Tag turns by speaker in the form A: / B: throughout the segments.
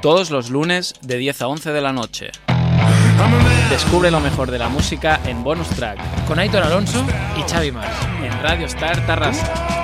A: Todos los lunes de 10 a 11 de la noche. Descubre lo mejor de la música en Bonus Track
B: Con Aitor Alonso y Xavi Mas.
A: en Radio Star Tarrasa.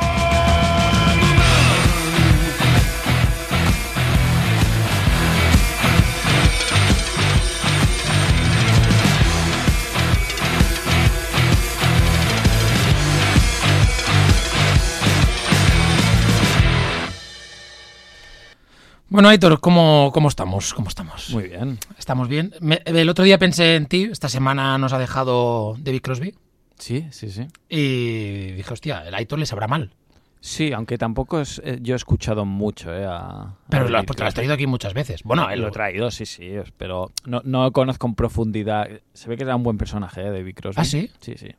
B: Bueno, Aitor, ¿cómo, cómo estamos? ¿Cómo estamos?
A: Muy bien.
B: ¿Estamos bien? Me- el otro día pensé en ti, esta semana nos ha dejado David Crosby
A: Sí, sí, sí.
B: y dije, hostia, el Aitor le sabrá mal.
A: Sí, aunque tampoco es, eh, yo he escuchado mucho, ¿eh? A,
B: Pero
A: a
B: lo, porque lo has traído aquí muchas veces. Bueno, él
A: Lo he traído, sí, sí, pero no, no conozco en profundidad. Se ve que era un buen personaje, ¿eh? David Crosby.
B: ¿Ah, sí?
A: Sí, sí.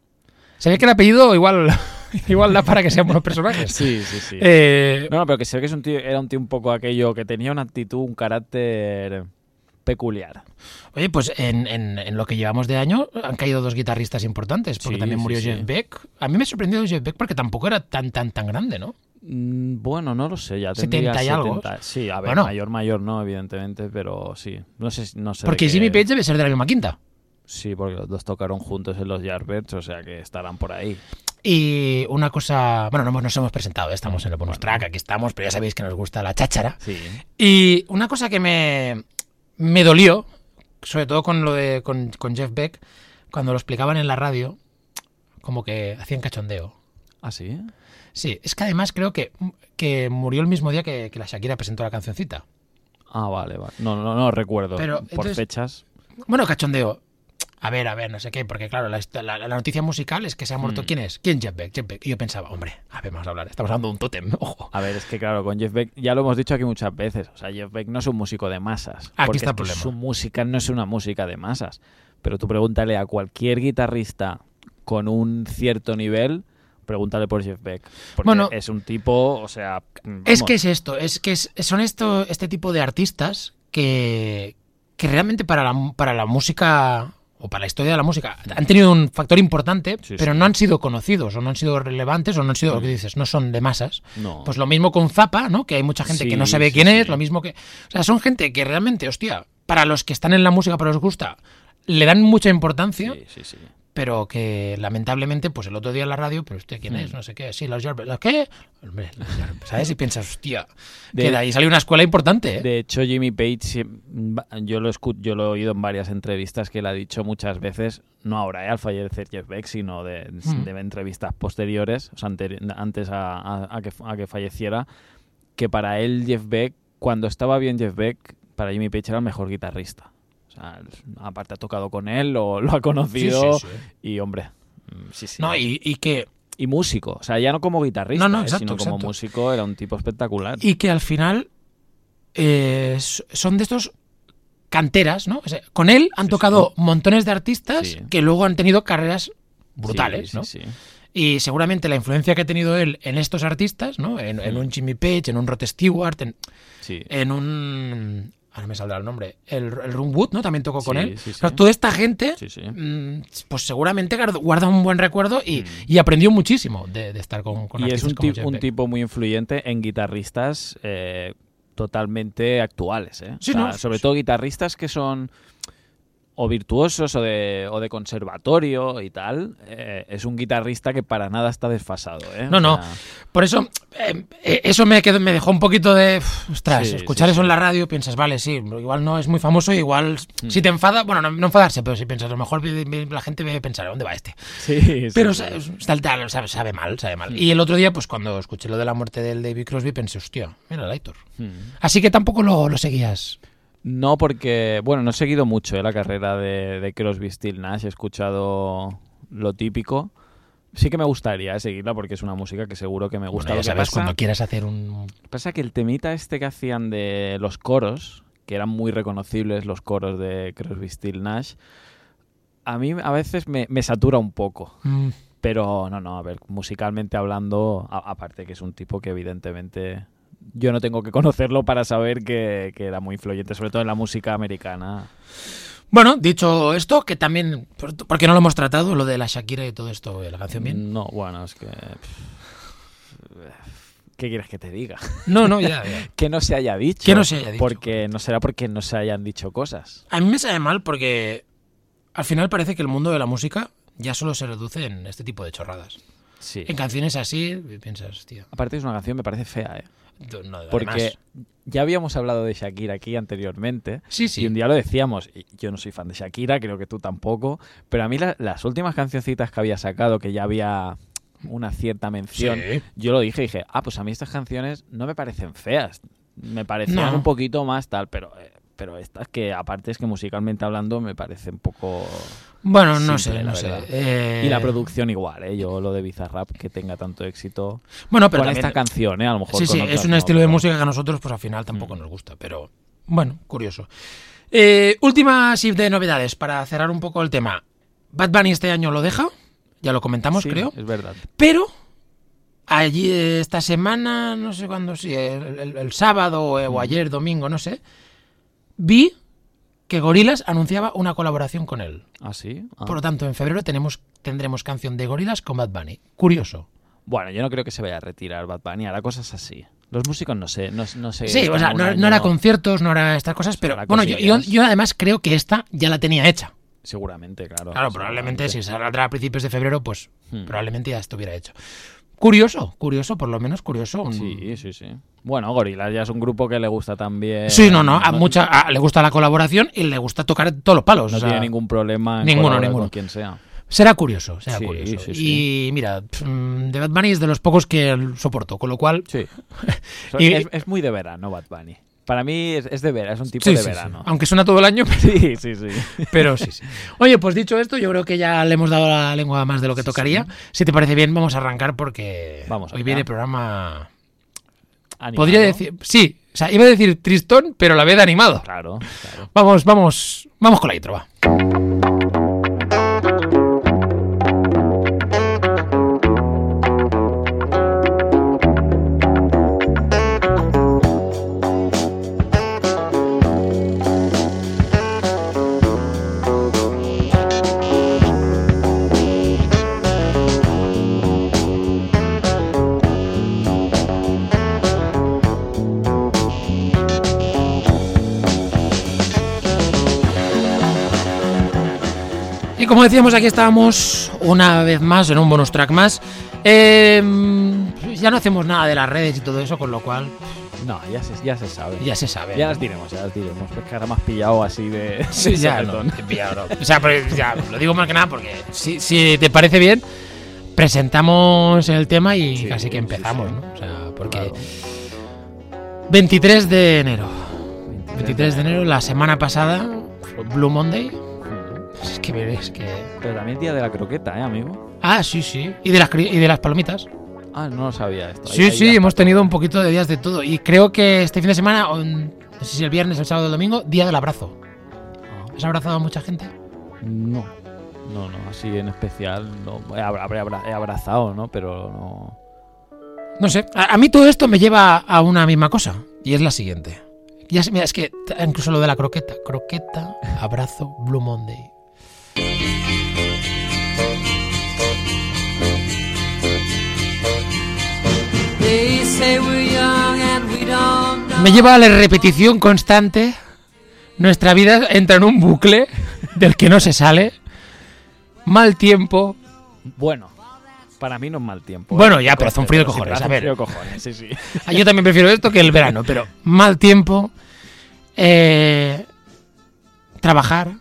B: Se ve que el apellido igual, igual da para que sean buenos personajes.
A: Sí, sí, sí.
B: Eh,
A: No, no, pero que se ve que es un tío, era un tío un poco aquello que tenía una actitud, un carácter peculiar.
B: Oye, pues en, en- en lo que llevamos de año han caído dos guitarristas importantes, porque
A: Sí,
B: también murió
A: sí.
B: Jeff Beck. A mí me ha sorprendido Jeff Beck porque tampoco era tan, tan, tan grande, ¿no?
A: Mm, Bueno, no lo sé, ya
B: 70
A: tendría
B: y algo.
A: 70. Sí, a ver,
B: Bueno.
A: mayor, mayor no, evidentemente, pero sí. No sé, si- no sé.
B: Porque
A: qué-
B: Jimmy Page debe ser de la misma quinta.
A: Sí, porque los dos tocaron juntos en los Yardbirds, o sea que estarán por ahí.
B: Y una cosa, bueno, no nos hemos presentado, ¿eh? estamos en el bonus track, aquí estamos, pero ya sabéis que nos gusta la cháchara.
A: Sí.
B: Y una cosa que me, me dolió, sobre todo con lo de con, con Jeff Beck, cuando lo explicaban en la radio, como que hacían cachondeo.
A: ¿Ah, sí?
B: Sí, es que además creo que, que murió el mismo día que, que la Shakira presentó la cancioncita.
A: Ah, vale, vale. No, no, no recuerdo.
B: Pero,
A: por
B: entonces-
A: fechas.
B: Bueno, cachondeo. A ver, a ver, no sé qué, porque claro, la, la- la noticia musical es que se ha muerto.
A: Mm.
B: ¿Quién es? ¿Quién Jeff Beck? Jeff Beck. Y yo pensaba, hombre, a ver, vamos a hablar, estamos hablando de un tótem, ojo.
A: A ver, es que claro, con Jeff Beck, ya lo hemos dicho aquí muchas veces, o sea, Jeff Beck no es un músico de masas.
B: Aquí está el problema.
A: Su música no es una música de masas. Pero tú pregúntale a cualquier guitarrista con un cierto nivel, pregúntale por Jeff Beck. Porque
B: Bueno,
A: es un tipo, o sea...
B: Es que es esto, es que es- son esto, este tipo de artistas que, que realmente para la, para la música o para la historia de la música han tenido un factor importante,
A: Sí,
B: pero
A: sí.
B: no han sido conocidos o no han sido relevantes o no han sido lo que
A: Mm.
B: dices, no son de masas.
A: No.
B: Pues lo mismo con Zappa, ¿no? Que hay mucha gente que no sabe quién es, lo mismo que... O sea, son gente que realmente, hostia, para los que están en la música, pero les gusta, le dan mucha importancia,
A: Sí, sí, sí.
B: Pero que lamentablemente, pues el otro día en la radio, pero usted quién
A: Mm.
B: es, no sé qué, sí, los Yardbirds, ¿los qué? Hombre, los ¿sabes? Y piensas, hostia,
A: De-
B: que de ahí salió una escuela importante, ¿eh?
A: De hecho, Jimmy Page, yo lo, escu- yo lo he oído en varias entrevistas que él ha dicho muchas veces, no ahora eh, al fallecer Jeff Beck, sino de,
B: Mm.
A: de entrevistas posteriores, o sea, antes a, a- a que, a que falleciera, que para él Jeff Beck, cuando estaba bien Jeff Beck, para Jimmy Page era el mejor guitarrista. Sea, aparte ha tocado con él, lo, lo ha conocido
B: Sí, sí, sí.
A: y, hombre, mm, sí, sí.
B: No, y, y que,
A: Y músico, o sea, ya no como guitarrista,
B: No, no,
A: eh,
B: exacto,
A: sino como músico, era un tipo espectacular.
B: y que al final eh, son de estos canteras, ¿no? O sea, con él han tocado montones de artistas que luego han tenido carreras brutales, ¿no?
A: sí, sí.
B: Y seguramente la influencia que ha tenido él en estos artistas, ¿no? En, en
A: Mm.
B: un Jimmy Page, en un Rod Stewart, en un... Ahora me saldrá el nombre. El, el Ron Wood, ¿no? También tocó con
A: Sí,
B: él.
A: sí, sí.
B: Toda esta gente,
A: Sí, sí.
B: mm, pues seguramente guarda- un buen recuerdo y,
A: Mm.
B: y aprendió muchísimo de, de estar con, con
A: y es un,
B: como
A: tipo muy influyente en guitarristas eh, totalmente actuales. ¿eh? O
B: Sí,
A: sea,
B: ¿no?
A: Sobre todo guitarristas que son o virtuosos o de, o de conservatorio y tal. eh, es un guitarrista que para nada está desfasado. ¿eh?
B: No,
A: O
B: no. Por eso, eh, eh, eso me, quedó- me dejó un poquito de. Ostras,
A: Sí,
B: escuchar
A: sí,
B: eso
A: sí.
B: en la radio, piensas, vale, sí, igual no es muy famoso, igual
A: Mm.
B: si te enfada, bueno, no, no enfadarse, pero si piensas, a lo mejor la gente debe pensar, ¿dónde va este?
A: sí,
B: Pero está- tal, sabe, sabe mal, sabe mal.
A: Mm.
B: Y el otro día, pues cuando escuché lo de la muerte del David Crosby, pensé, hostia, mira el Aitor.
A: Mm.
B: Así que tampoco lo, lo seguías.
A: No, porque, bueno, no he seguido mucho eh, la carrera de, de Crosby, Still Nash. He escuchado lo típico. Sí que me gustaría eh, seguirla porque es una música que seguro que me gusta.
B: Bueno, ya sabes,
A: pasa-
B: cuando quieras hacer un.
A: Pasa que el temita este que hacían de los coros, que eran muy reconocibles los coros de Crosby, Still Nash, a mí a veces me, me satura un poco.
B: Mm,
A: Pero no, no, a ver, musicalmente hablando, a- aparte que es un tipo que evidentemente yo no tengo que conocerlo para saber que, que era muy influyente, sobre todo en la música americana.
B: Bueno, dicho esto, que también. por- Porque no lo hemos tratado, lo de la Shakira y todo esto, de la canción bien.
A: No, bueno, es que... ¿Qué quieres que te diga?
B: No, no, ya, ya.
A: que no se haya dicho.
B: Que no se haya dicho.
A: Porque no será porque no se hayan dicho cosas.
B: A mí me sabe mal porque al final parece que el mundo de la música ya solo se reduce en este tipo de chorradas.
A: Sí.
B: En canciones así, piensas, tío.
A: Aparte es una canción me parece fea, ¿eh?
B: No,
A: Porque ya habíamos hablado de Shakira aquí anteriormente.
B: Sí, sí.
A: Y un día lo decíamos, yo no soy fan de Shakira, creo que tú tampoco, pero a mí la- las últimas cancioncitas que había sacado, que ya había una cierta mención,
B: Sí.
A: yo lo dije, dije, ah, pues a mí estas canciones no me parecen feas, me parecían
B: No.
A: un poquito más tal, pero, eh, pero estas que aparte es que musicalmente hablando me parece un poco...
B: Bueno, no
A: Simple,
B: sé, no sé. Eh,
A: Y la producción igual, ¿eh? Yo lo de Bizarrap, que tenga tanto éxito
B: Bueno, pero
A: con
B: también-
A: esta canción, ¿eh? A lo mejor
B: Sí,
A: con
B: sí,
A: otras
B: es un
A: no,
B: estilo de música que a nosotros, pues al final tampoco
A: Mm.
B: nos gusta, pero bueno, curioso. Eh, última shift de novedades para cerrar un poco el tema. Bad Bunny este año lo deja, ya lo comentamos,
A: Sí,
B: creo,
A: Es verdad.
B: pero allí esta semana, no sé cuándo, sí, el, el- el sábado o,
A: Mm.
B: o ayer, domingo, no sé, vi que Gorilas anunciaba una colaboración con él.
A: ¿Ah, sí? Ah.
B: Por lo tanto, en febrero tenemos, tendremos canción de Gorilas con Bad Bunny. Curioso.
A: Bueno, yo no creo que se vaya a retirar Bad Bunny, hará cosas así. Los músicos no sé, no, no sé.
B: Sí, o sea, no, no hará conciertos, no hará estas cosas, pero bueno, yo, yo,
A: cosillas.
B: yo además creo que esta ya la tenía hecha.
A: Seguramente, claro.
B: Claro, probablemente si saldrá a principios de febrero, pues
A: Hmm.
B: probablemente ya estuviera hecho. Curioso, curioso, por lo menos curioso. un-
A: Sí, sí, sí. Bueno, Gorillaz ya es un grupo que le gusta también.
B: Sí, no, no, a mucha, a- le gusta la colaboración y le gusta tocar todos los palos.
A: No
B: o sea,
A: tiene ningún problema en
B: ninguno, ninguno.
A: con quien sea.
B: Será curioso, será
A: Sí,
B: curioso.
A: sí,
B: Y mira, de Bad Bunny es de los pocos que soporto, con lo cual...
A: Sí.
B: Y-
A: es, es muy de verano, Bad Bunny. Para mí es, es de verano, es un tipo
B: Sí,
A: de
B: sí, sí.
A: verano.
B: Aunque suena todo el año, pero,
A: Sí, sí, sí.
B: pero sí, sí. Oye, pues dicho esto, yo creo que ya le hemos dado la lengua más de lo que tocaría. Si te parece bien, vamos a arrancar porque
A: Vamos
B: hoy viene programa...
A: Animado.
B: Podría decir... Sí, o sea, iba a decir tristón, pero a la vez animado.
A: Claro, claro.
B: Vamos, vamos, vamos con la intro, va. Como decíamos, aquí estábamos una vez más en un bonus track más. Eh, ya no hacemos nada de las redes y todo eso, con lo cual
A: No, ya se, ya se sabe.
B: ya se sabe.
A: Ya las diremos, ya las diremos. Pues que ahora has pillado así de.
B: Sí,
A: de
B: ya, no, pillado, no. O sea, pero ya, lo digo más que nada porque si, si te parece bien, presentamos el tema y
A: Sí,
B: casi que empezamos,
A: sí.
B: ¿no? O sea, porque
A: Claro.
B: 23 de enero. 23 de enero, la semana pasada, Blue Monday. Es que veréis que...
A: Pero también día de la croqueta, ¿eh, amigo?
B: Ah, sí, sí. Y de las, cri- y de las palomitas.
A: Ah, no lo sabía esto.
B: Sí,
A: ahí
B: sí, hemos tenido un poquito de días de todo. Y creo que este fin de semana, o en- no sé si el viernes, el sábado o el domingo, día del abrazo.
A: Ah,
B: ¿Has abrazado a mucha gente?
A: No. No, no, así en especial. No. He, abra- habré abra- he abrazado, ¿no? Pero no.
B: No sé. A, a mí todo esto me lleva a una misma cosa. Y es la siguiente. Ya, mira, es que incluso lo de la croqueta. Croqueta, abrazo, Blue Monday. Me lleva a la repetición constante. Nuestra vida entra en un bucle del que no se sale. Mal tiempo.
A: Bueno, para mí no es mal tiempo. ¿eh?
B: Bueno, ya, pero hace un frío de cojones, a ver.
A: frío cojones, sí, sí.
B: Yo también prefiero esto que el verano, pero mal tiempo. eh, trabajar.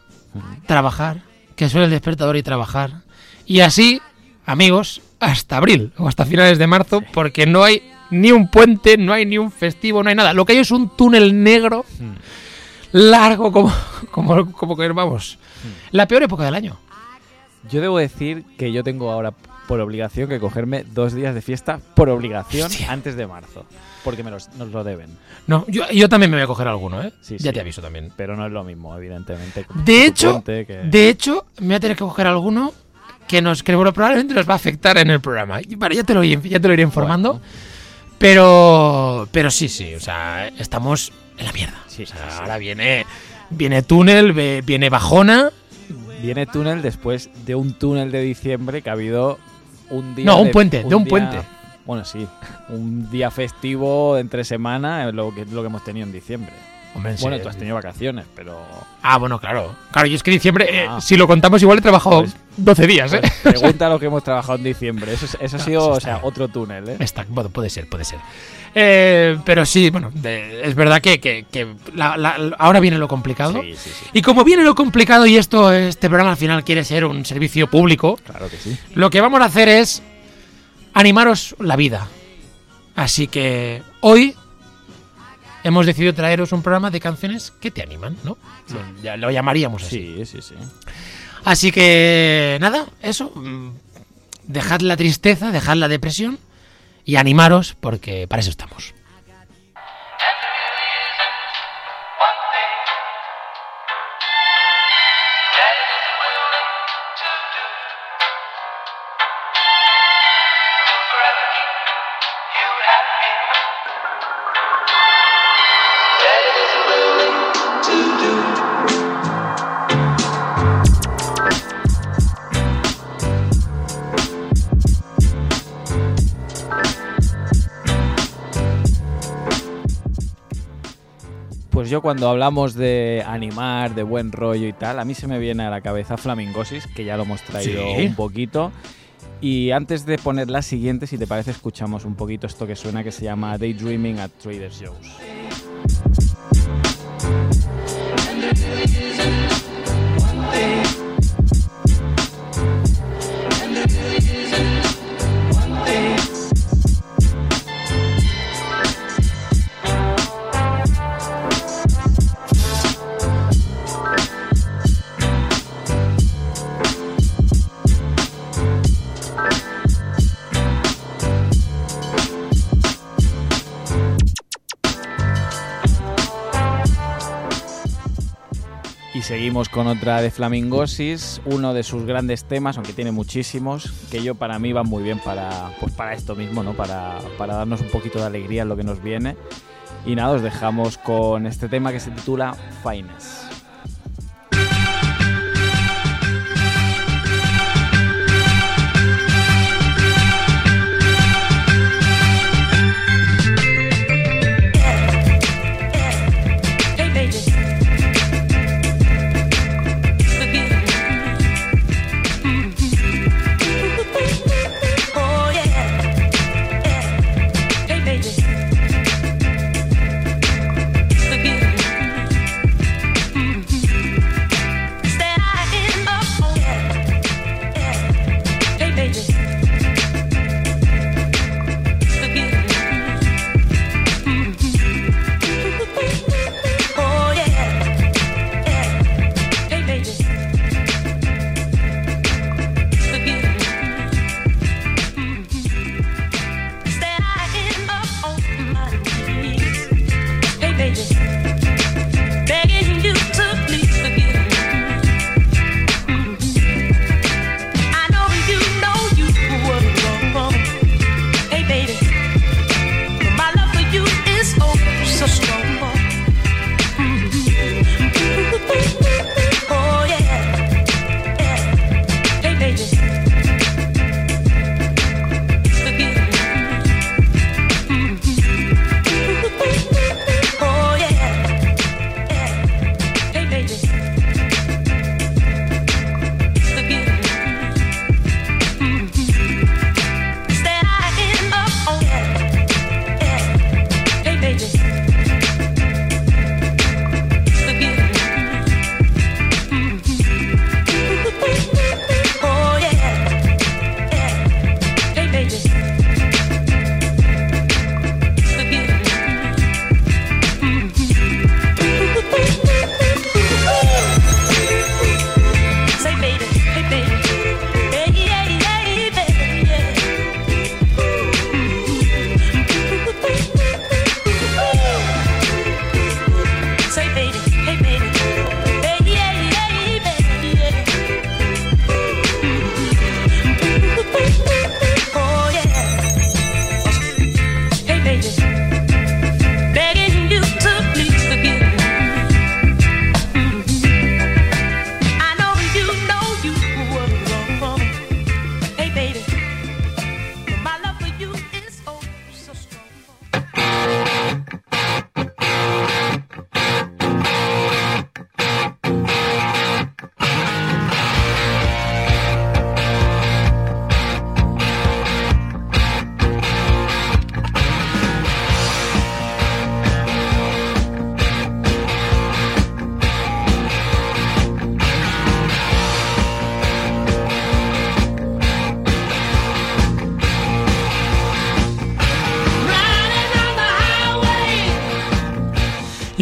B: Trabajar. Que suene el despertador y trabajar. Y así, amigos, hasta abril o hasta finales de marzo, porque no hay ni un puente, no hay ni un festivo, no hay nada. Lo que hay es un túnel negro
A: Hmm.
B: largo como, como, como que vamos. La peor época del año.
A: Yo debo decir que yo tengo ahora por obligación que cogerme dos días de fiesta por obligación
B: Hostia.
A: antes de marzo. Porque me los, nos lo deben.
B: No, yo, yo también me voy a coger alguno, ¿eh?
A: Sí,
B: ya
A: sí.
B: te aviso también.
A: Pero no es lo mismo, evidentemente.
B: De hecho,
A: que-
B: de hecho, me voy a tener que coger alguno que nos que probablemente nos va a afectar en el programa. Y Vale, ya te lo, ya te lo iré informando.
A: Bueno.
B: Pero pero sí, sí, o sea, estamos en la mierda.
A: Sí,
B: O sea,
A: sí, sí.
B: ahora viene viene túnel, viene bajona.
A: Viene túnel después de un túnel de diciembre que ha habido un día.
B: No, un
A: de-
B: puente, de un
A: día-
B: puente.
A: Bueno, sí, un día festivo entre semana es lo que, lo que hemos tenido en diciembre.
B: Hombre,
A: Bueno, tú has tenido vacaciones, pero...
B: Ah, bueno, claro. Claro, yo es que diciembre, eh,
A: Ah.
B: si lo contamos, igual he trabajado
A: Pues-
B: 12 días, ¿eh?
A: Pues pregunta lo que hemos trabajado en diciembre. Eso, es- eso ha
B: No,
A: sido,
B: eso
A: o sea,
B: bien.
A: otro túnel, ¿eh?
B: Está, bueno, puede ser, puede ser. Eh, pero sí, bueno, de- es verdad que, que- que la- la- ahora viene lo complicado.
A: Sí, sí, sí.
B: Y como viene lo complicado y esto, este programa al final quiere ser un servicio público,
A: Claro que sí.
B: lo que vamos a hacer es animaros la vida. Así que hoy hemos decidido traeros un programa de canciones que te animan, ¿no? Lo- Ya lo llamaríamos así.
A: Sí, sí, sí.
B: Así que nada, eso. mm, Dejad la tristeza, dejad la depresión y animaros porque para eso estamos.
A: Pues yo cuando hablamos de animar, de buen rollo y tal, a mí se me viene a la cabeza Flamingosis, que ya lo hemos traído
B: Sí.
A: un poquito. Y antes de poner la siguiente, si te parece, escuchamos un poquito esto que suena que se llama Daydreaming at Trader Joe's. Seguimos con otra de Flamingosis, uno de sus grandes temas, aunque tiene muchísimos, que yo para mí van muy bien para, pues para esto mismo, ¿no? Para, para darnos un poquito de alegría en lo que nos viene. Y nada, os dejamos con este tema que se titula Finest.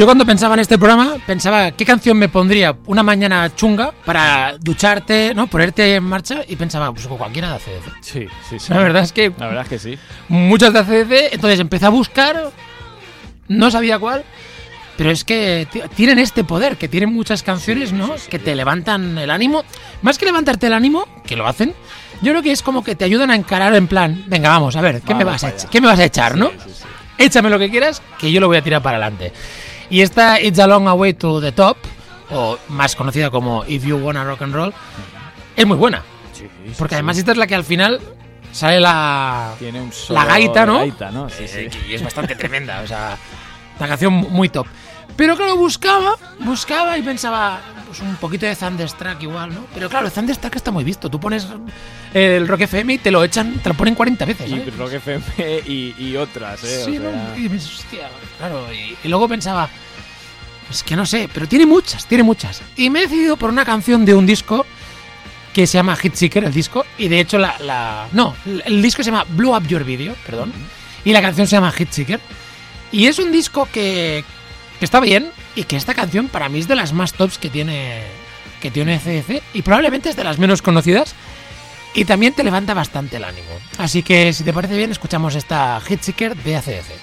B: Yo cuando pensaba en este programa, pensaba qué canción me pondría una mañana chunga para ducharte, ¿no? Ponerte en marcha y pensaba, pues cualquiera de ACDC.
A: Sí, sí, sí.
B: La verdad es que
A: La verdad es que sí.
B: muchas de ACDC, entonces empecé a buscar, no sabía cuál, pero es que tienen este poder, que tienen muchas canciones, ¿no? Que te levantan el ánimo. Más que levantarte el ánimo, que lo hacen, yo creo que es como que te ayudan a encarar en plan, venga, vamos, a ver, ¿qué, me vas, a. ¿qué me vas a echar, no? Échame lo que quieras, que yo lo voy a tirar para adelante. Y esta It's a Long Way to the Top, o más conocida como If You Wanna Rock and Roll, es muy buena.
A: Sí, sí,
B: Porque además esta es la que al final sale la,
A: tiene un solo
B: la gaita, ¿no?
A: gaita, ¿no? Sí, sí.
B: Eh, y es bastante tremenda, o sea, una canción muy top. Pero claro, buscaba, buscaba y pensaba, pues un poquito de Thunderstruck igual, ¿no? Pero claro, Thunderstruck está muy visto. Tú pones el Rock FM y te lo echan, te lo ponen 40 veces.
A: Y
B: ¿sabes?
A: Rock FM y, y otras, ¿eh?
B: Sí,
A: o
B: ¿no?
A: sea,
B: Y hostia, claro. Y, y luego pensaba, es que no sé, pero tiene muchas, tiene muchas. Y me he decidido por una canción de un disco que se llama Hit Seeker, el disco. Y de hecho, la. la- no, el disco se llama Blow Up Your Video, perdón. Y la canción se llama Hit Seeker. Y es un disco que, que está bien y que esta canción para mí es de las más tops que tiene, que tiene CDC y probablemente es de las menos conocidas. Y también te levanta bastante el ánimo. Así que si te parece bien, escuchamos esta Hit Seeker de ACDC.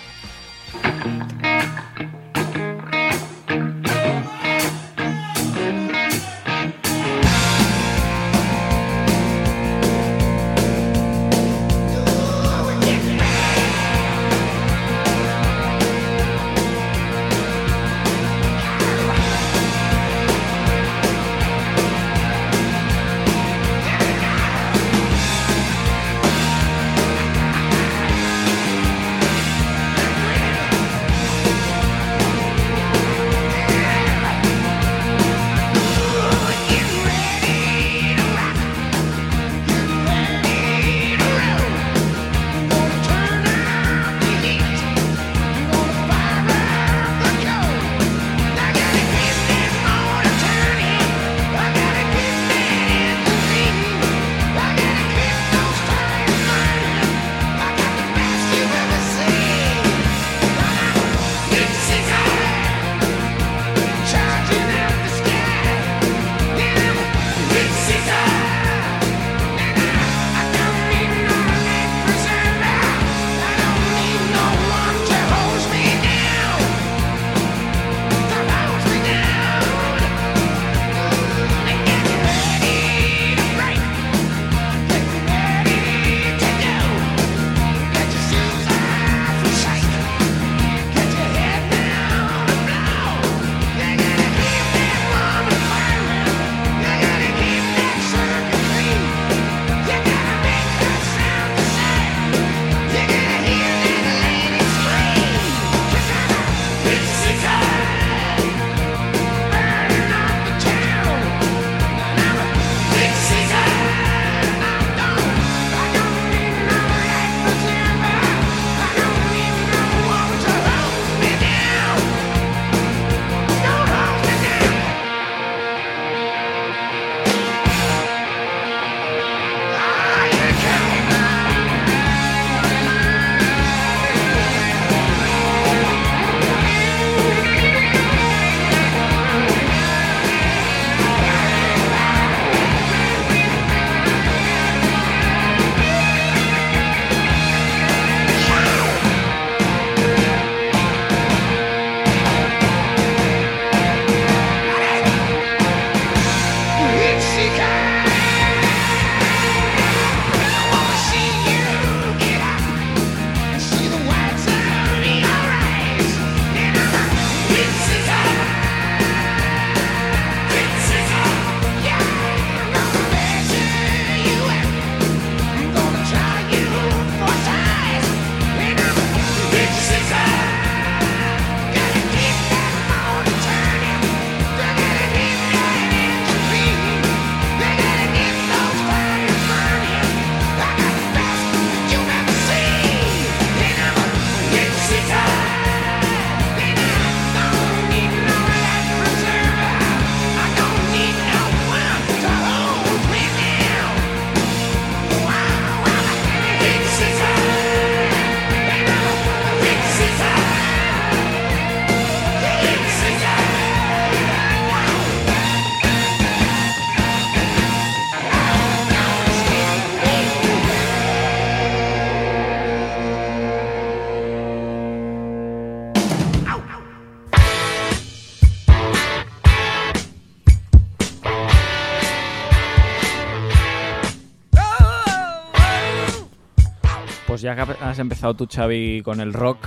A: Pues ya que has empezado tú, Xavi, con el rock,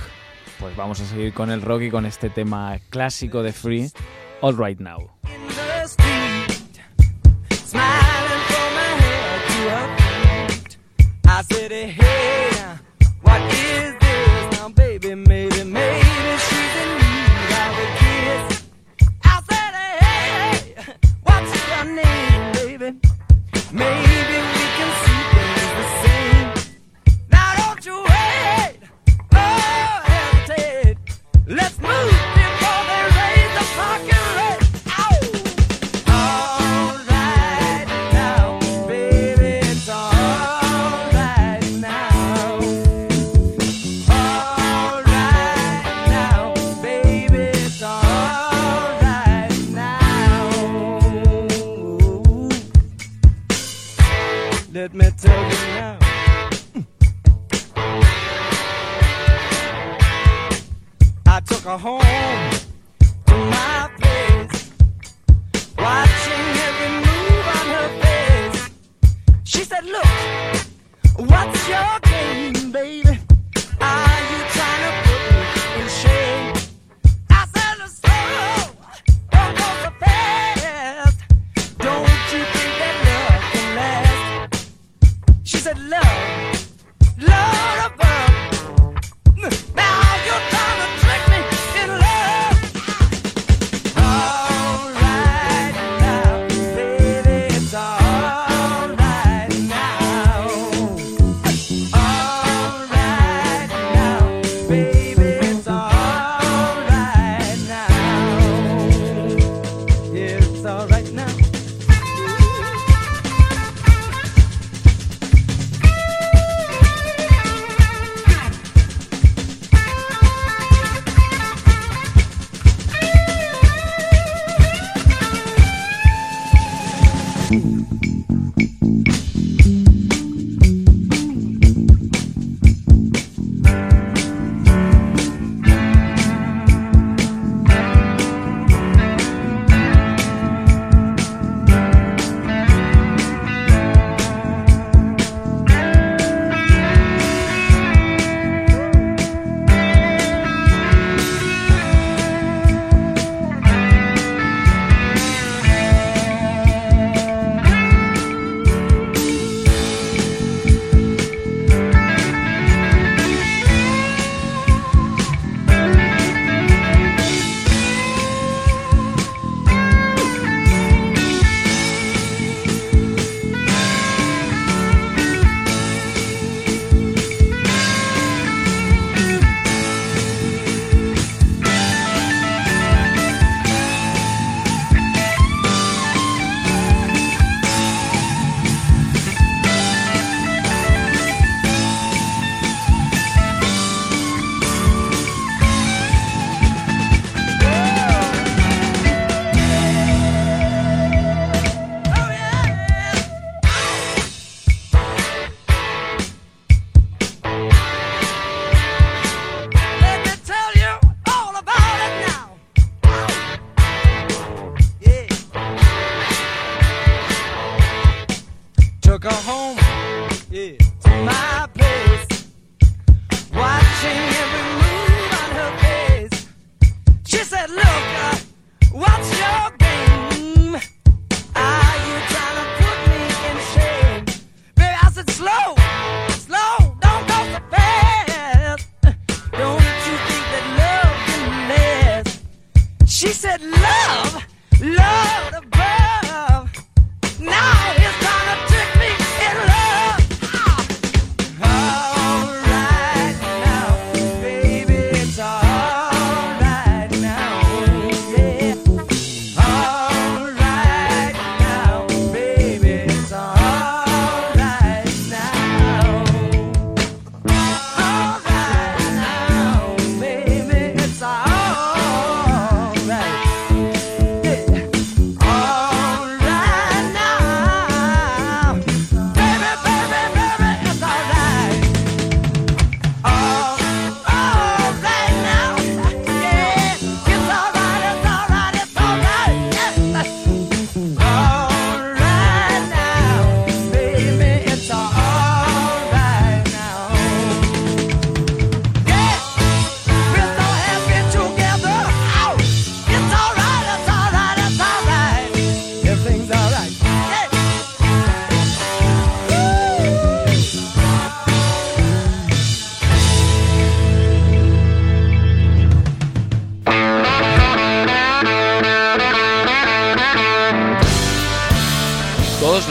A: pues vamos a seguir con el rock y con este tema clásico de Free, All Right Now.
C: like a home to my place. Watching every move on her face. She said, Look, what's your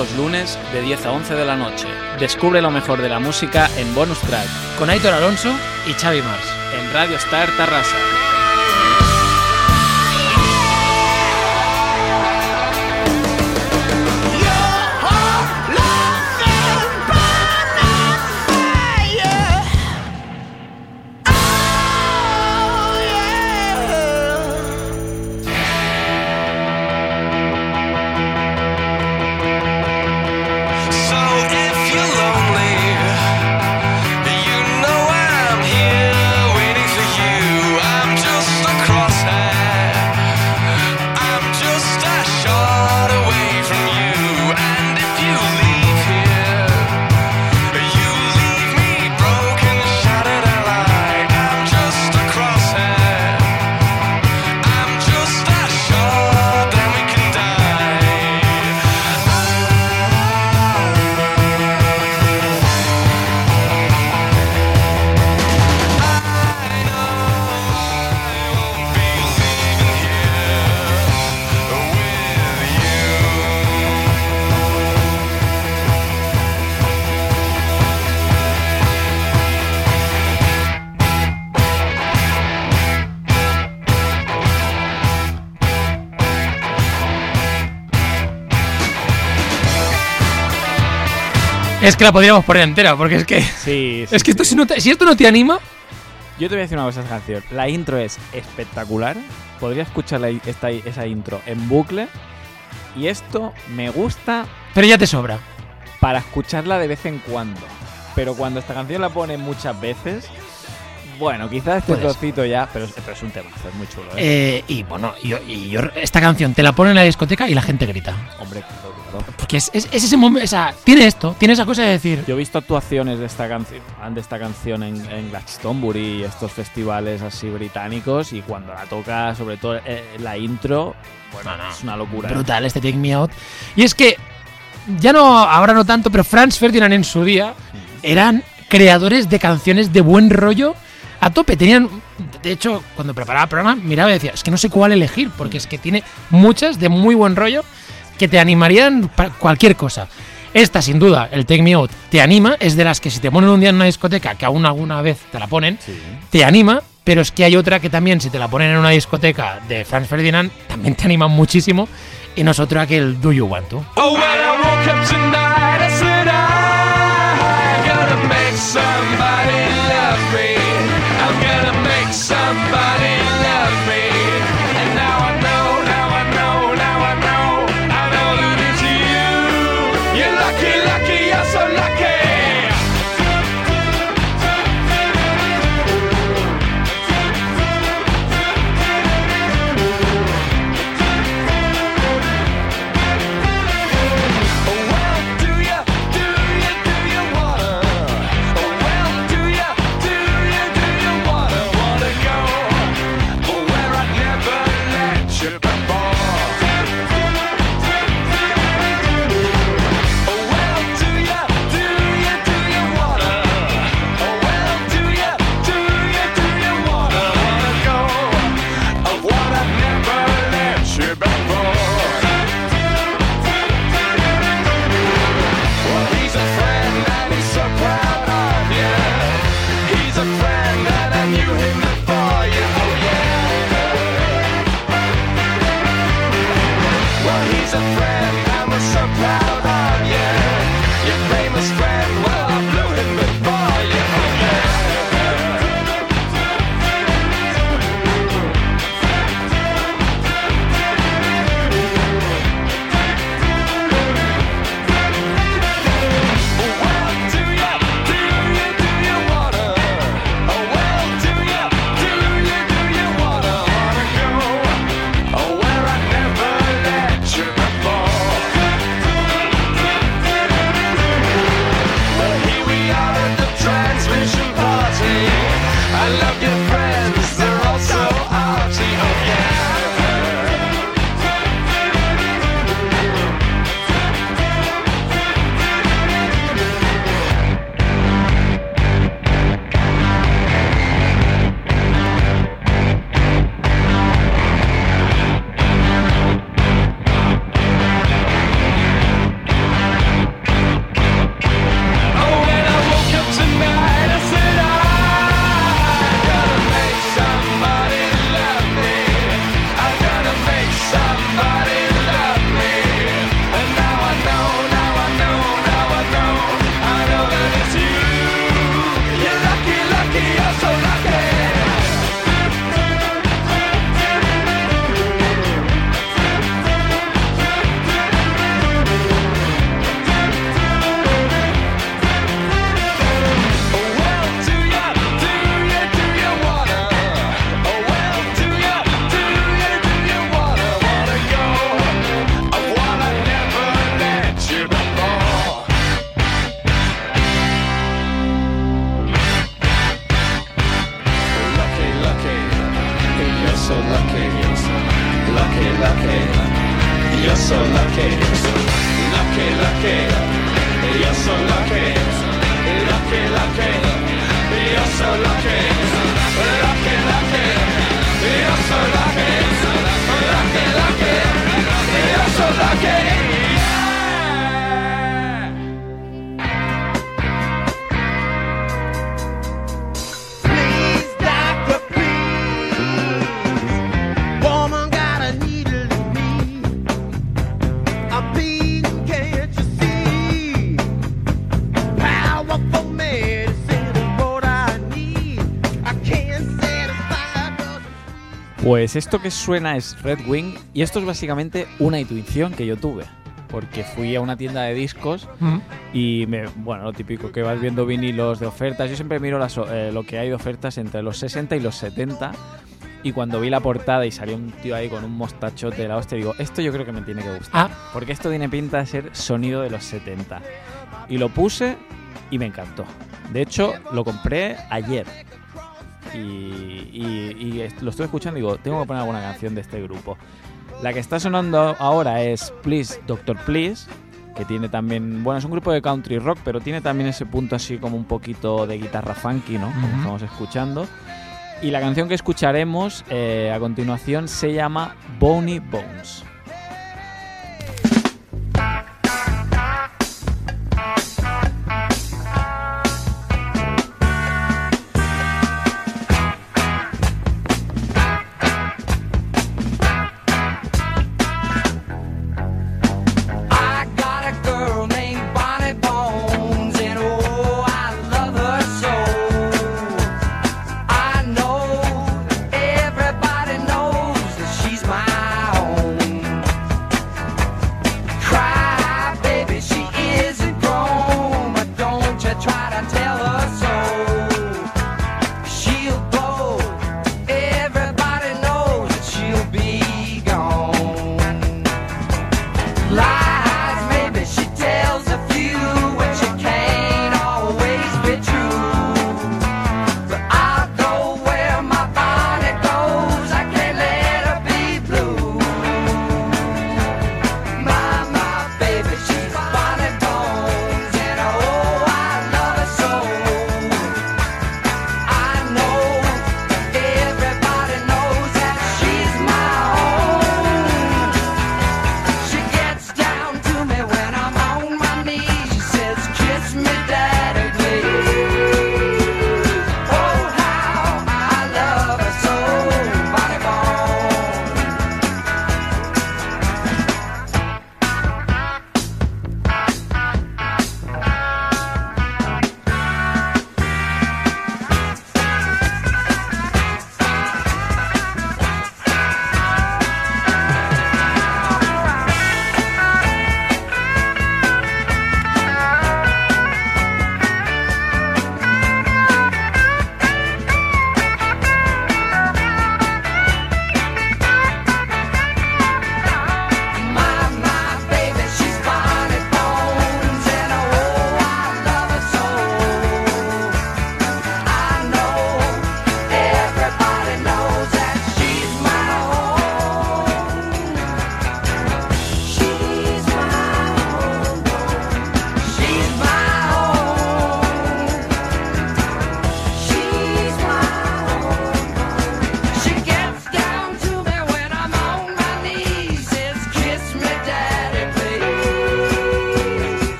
A: los lunes de 10 a 11 de la noche. Descubre lo mejor de la música en Bonus Track,
B: Con Aitor Alonso y Xavi Mars.
A: en Radio Star Tarrasa.
B: Es que la podríamos poner entera, porque es que.
A: Sí,
B: Es que esto si, no te- si esto no te anima.
A: Yo te voy a decir una cosa esta canción. La intro es espectacular. Podría escuchar la- esta, esa intro en bucle. Y esto me gusta
B: Pero ya te sobra.
A: para escucharla de vez en cuando. Pero cuando esta canción la ponen muchas veces, bueno, quizás este trocito ya, pero, es- pero es un temazo, es muy chulo, ¿eh?
B: Eh, y bueno, yo, y yo- esta canción te la ponen en la discoteca y la gente grita.
A: Hombre, claro.
B: Porque es, es- es ese momento. O sea, tiene esto, tiene esa cosa de decir.
A: Yo he visto actuaciones de esta canción, de esta canción en, en Glastonbury y estos festivales así británicos y cuando la toca, sobre todo eh, la intro, bueno, es una locura. ¿eh?
B: brutal este Take Me Out. Y es que, ya no, ahora no tanto, pero Franz Ferdinand en su día eran creadores de canciones de buen rollo a tope. Tenían, de hecho, cuando preparaba el programa, miraba y decía, es que no sé cuál elegir, porque es que tiene muchas de muy buen rollo que te animarían para cualquier cosa. Esta, sin duda, el Take Me Out, te anima, es de las que si te ponen un día en una discoteca, que aún alguna vez te la ponen,
A: Sí.
B: te anima, pero es que hay otra que también, si te la ponen en una discoteca de Franz Ferdinand, también te anima muchísimo. Y nosotros aquel Do You Want To.
D: Oh, when
C: Pues esto que suena es Red Wing y esto es básicamente una intuición que yo tuve. Porque fui a una tienda de discos
B: Mm.
C: y, me, bueno, lo típico que vas viendo vinilos de ofertas. Yo siempre miro las, eh, lo que hay de ofertas entre los 60 y los 70. Y cuando vi la portada y salió un tío ahí con un mostachote de la hostia, digo, esto yo creo que me tiene que gustar.
B: Ah,
C: Porque esto tiene pinta de ser sonido de los 70. Y lo puse y me encantó. De hecho, lo compré ayer. Y, y- y est- lo estuve escuchando y digo, tengo que poner alguna canción de este grupo. La que está sonando ahora es Please, Doctor Please, que tiene también, bueno, es un grupo de country rock, pero tiene también ese punto así como un poquito de guitarra funky, ¿no? Como estamos escuchando. Y la canción que escucharemos eh, a continuación se llama Bony Bones.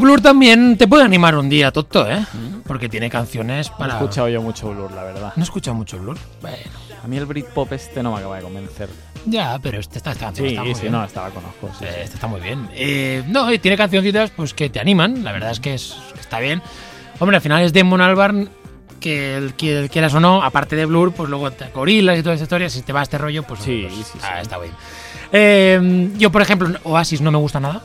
B: Blur también te puede animar un día, Toto, ¿eh? porque tiene canciones
A: No he
B: para...
A: escuchado yo mucho Blur, la verdad.
B: No he escuchado mucho Blur. Bueno,
A: A mí el Britpop este no me acaba de convencer.
B: ya, pero este está, está,
A: Sí,
B: está muy
A: sí,
B: bien.
A: no, esta la conozco. sí,
B: Eh,
A: sí.
B: Este está muy bien. Eh, no, y tiene cancioncitas pues que te animan. La verdad es que, es, que está bien. Hombre, al final es Damon Albarn que el, que el quieras o no, aparte de Blur, pues luego te gorilas y toda esa historia. Si te va a este rollo, pues,
A: Sí,
B: pues,
A: sí,
B: ah,
A: sí.
B: está bien. Eh, yo, por ejemplo, Oasis no me gusta nada.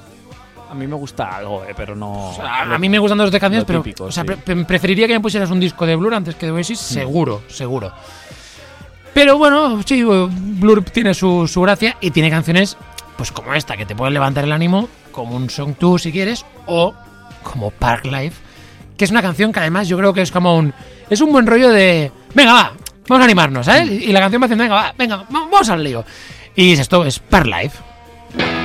A: A mí me gusta algo, eh, pero no.
B: O sea, a mí me gustan dos de canciones, pero
A: típico,
B: o sea,
A: sí.
B: pre- pre- preferiría que me pusieras un disco de Blur antes que de Oasis,
A: Hmm.
B: seguro, seguro. Pero bueno, sí, eh, Blur tiene su, su gracia y tiene canciones pues como esta, que te pueden levantar el ánimo, como un Song 2 si quieres, o como Park Life, que es una canción que además yo creo que es como un... Es un buen rollo de... Venga, va, vamos a animarnos, ¿sabes? Y la canción va haciendo, venga, va, venga, va- vamos al lío. Y es esto, es Park Life.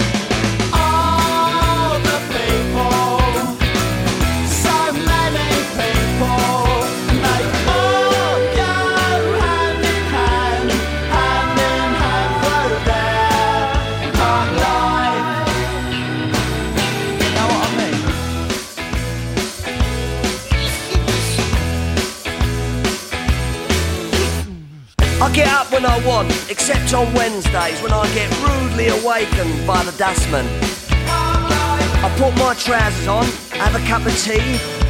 E: Except on Wednesdays when I get rudely awakened by the dustman. I put my trousers on, have a cup of tea,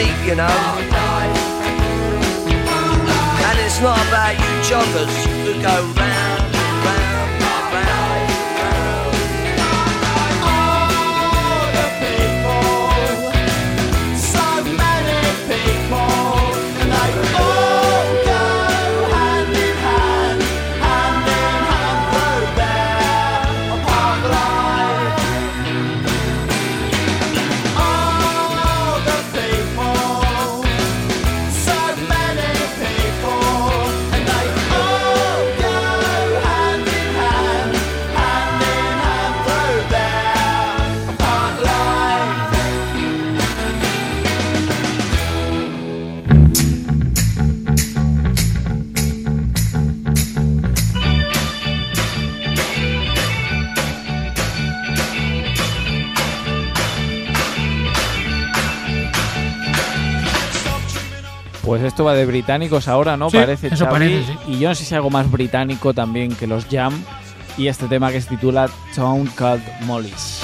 E: you know. And it's not about you joggers who
F: could go round,
A: Pues esto va de británicos ahora, ¿no?
B: Sí,
A: parece,
B: eso
A: Xavi.
B: parece, sí.
A: Y yo no sé si algo más británico también que los Jam. Y este tema que se titula Town Called Molly's.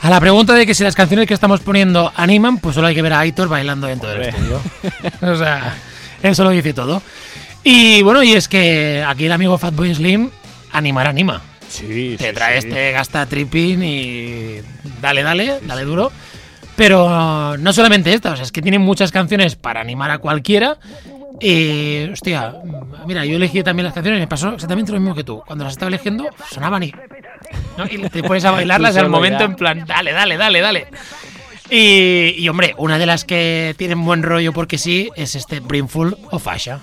G: A la pregunta de que si las canciones que estamos poniendo animan, pues solo hay que ver a Aitor bailando dentro del estudio. o sea, eso lo dice todo. Y bueno, y es que aquí el amigo Fatboy Slim animar anima.
A: Sí,
G: Te trae sí. este gasta tripping y dale, dale, dale duro. Pero no solamente esta, o sea, es que tienen muchas canciones para animar a cualquiera y hostia, mira, yo elegí también las canciones y me pasó exactamente lo mismo que tú. Cuando las estaba eligiendo, sonaban y, y te pones a bailarlas al momento en plan, dale, dale, dale, dale. Y, y, hombre, una de las que tienen buen rollo porque sí es este Brimful of Asha.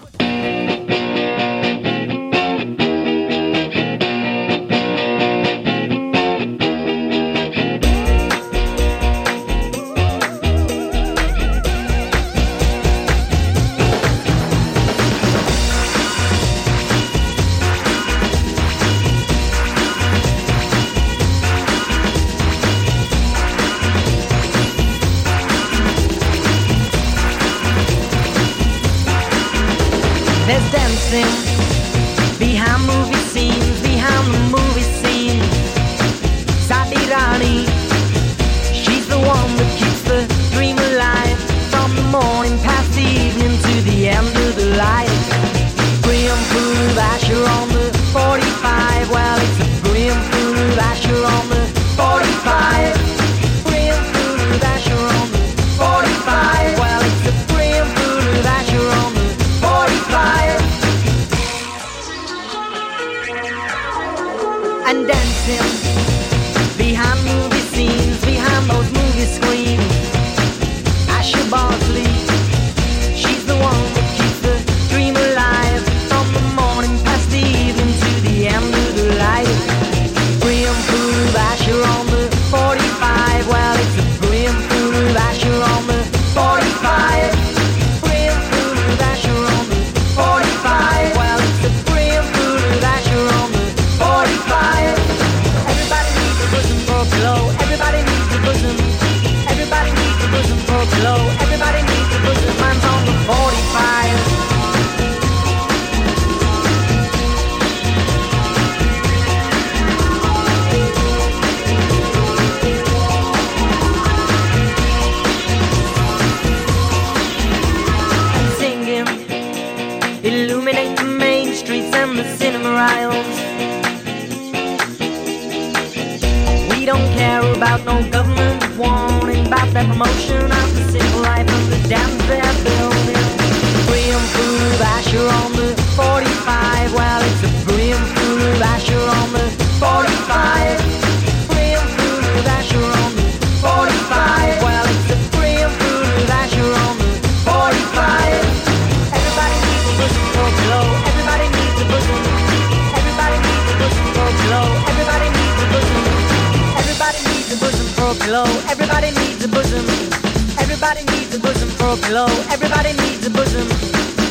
H: Everybody needs a bosom for a pillow. Everybody needs a bosom.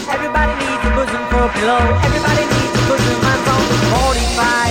H: Everybody needs a bosom for a pillow. Everybody needs a bosom. I'm only 45.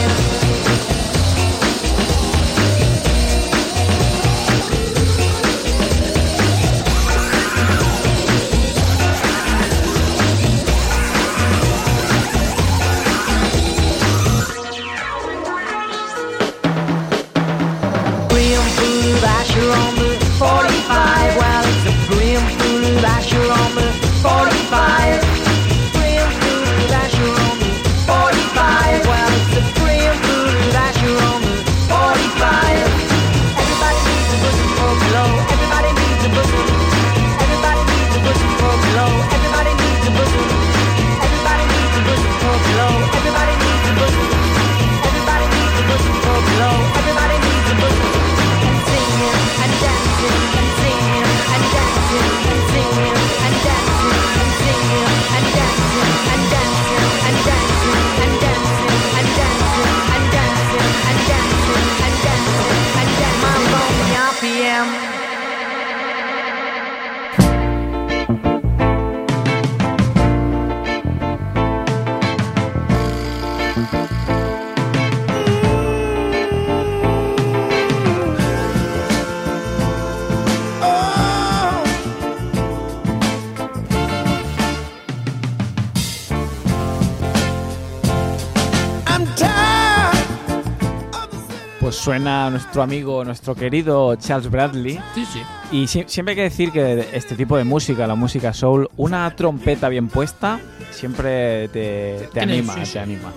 F: Suena nuestro amigo, nuestro querido Charles Bradley.
D: Sí, sí.
F: Y si- siempre hay que decir que este tipo de música, la música soul, una trompeta bien puesta, siempre te, te anima,
D: sí,
F: te
D: sí.
F: anima.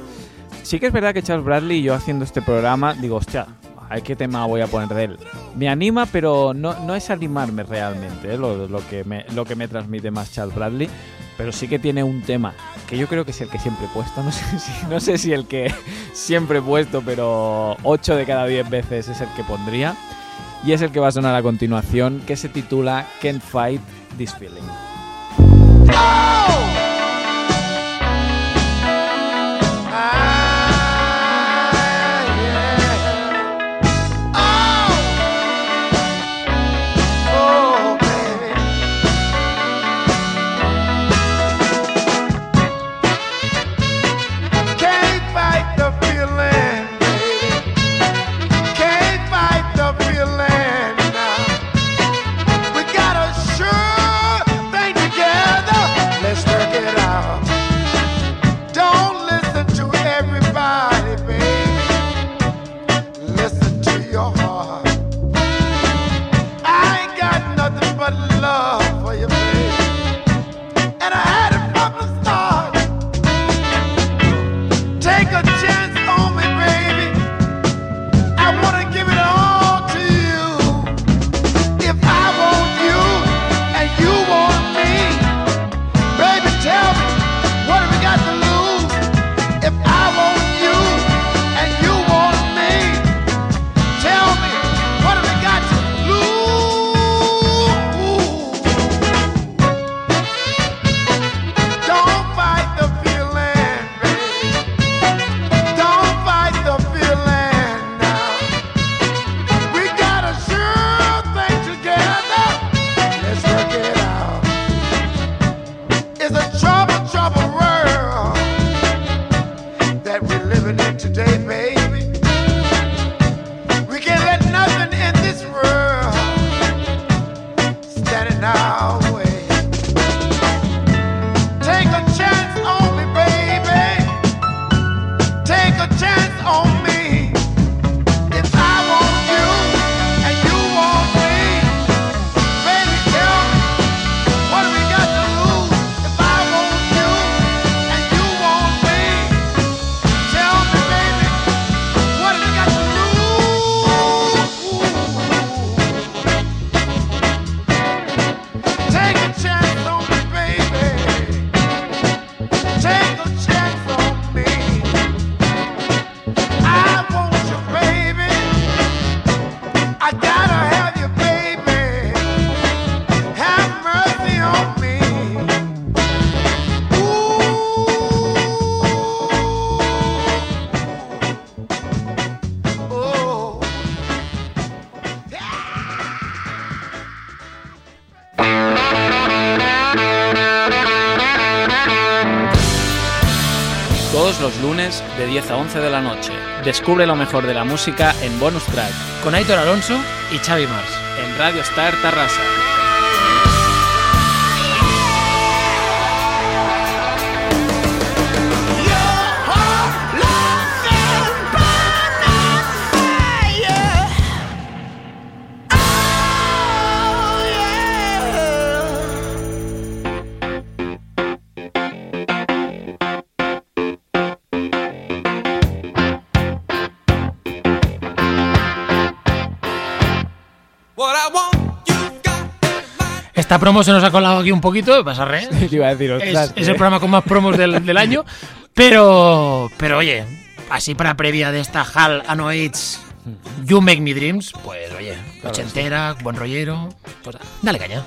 F: Sí que es verdad que Charles Bradley y yo haciendo este programa, digo, hostia, ¿a qué tema voy a poner de él? Me anima, pero no, no es animarme realmente, ¿eh? lo, lo que me, lo que me transmite más Charles Bradley. Pero sí que tiene un tema que yo creo que es el que siempre he puesto. No sé si, el que siempre he puesto, pero 8 de cada 10 veces es el que pondría. Y es el que va a sonar a continuación, que se titula Can't Fight This Feeling. De 10 a 11 de la noche. Descubre lo mejor de la música en Bonus Track,
D: Con Aitor Alonso y Xavi Mars.
F: en Radio Star Tarrasa.
D: Esta promo se nos ha colado aquí un poquito, vas a reír.
F: Te iba a decir,
D: Es, el programa con más promos del, del año. Pero, pero oye, así para previa de esta Hal Anoates You Make Me Dreams, pues oye, ochentera, buen rollero. Pues dale caña.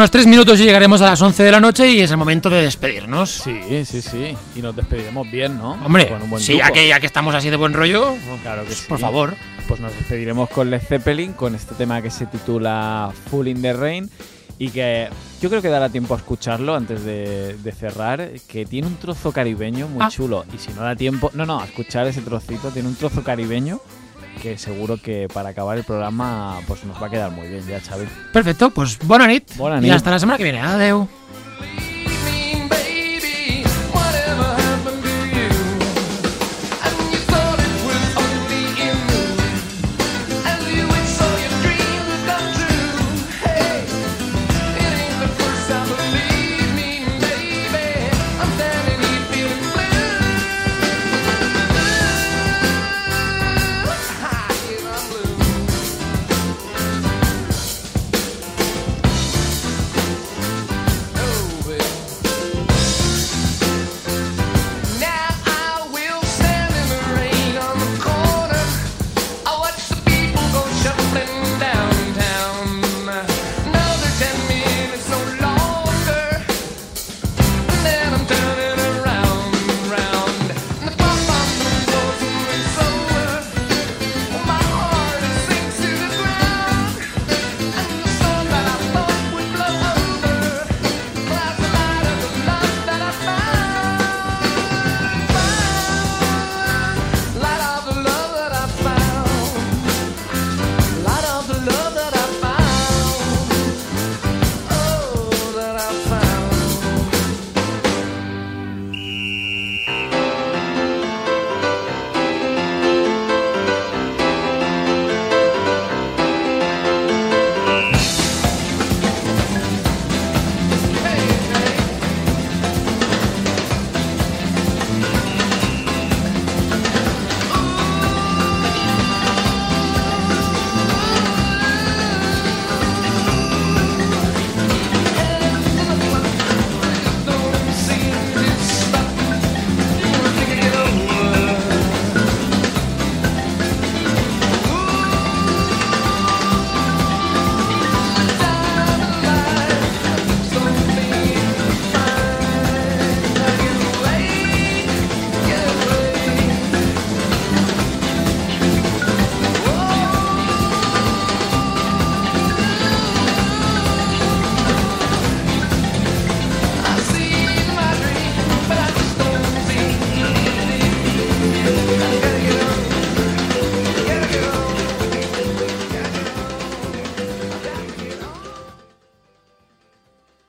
B: Unos tres minutos y llegaremos a las 11 de la noche y es el momento de despedirnos.
A: Sí, sí, sí. Y nos despediremos bien, ¿no?
B: Hombre,
A: Con un buen
B: sí, ya que, ya que estamos así de buen rollo,
A: Claro que
B: por
A: sí.
B: favor.
A: Pues nos despediremos con Led Zeppelin, con este tema que se titula Full in the Rain. Y que yo creo que dará tiempo a escucharlo antes de, de cerrar. Que tiene un trozo caribeño muy
B: Ah.
A: chulo. Y si no da tiempo. No, no, a escuchar ese trocito. Tiene un trozo caribeño que seguro que para acabar el programa pues nos va a quedar muy bien ya, Xavi.
B: Perfecto, pues buena nit.
A: Bona
B: Y
A: nit.
B: hasta la semana que viene. Adeu.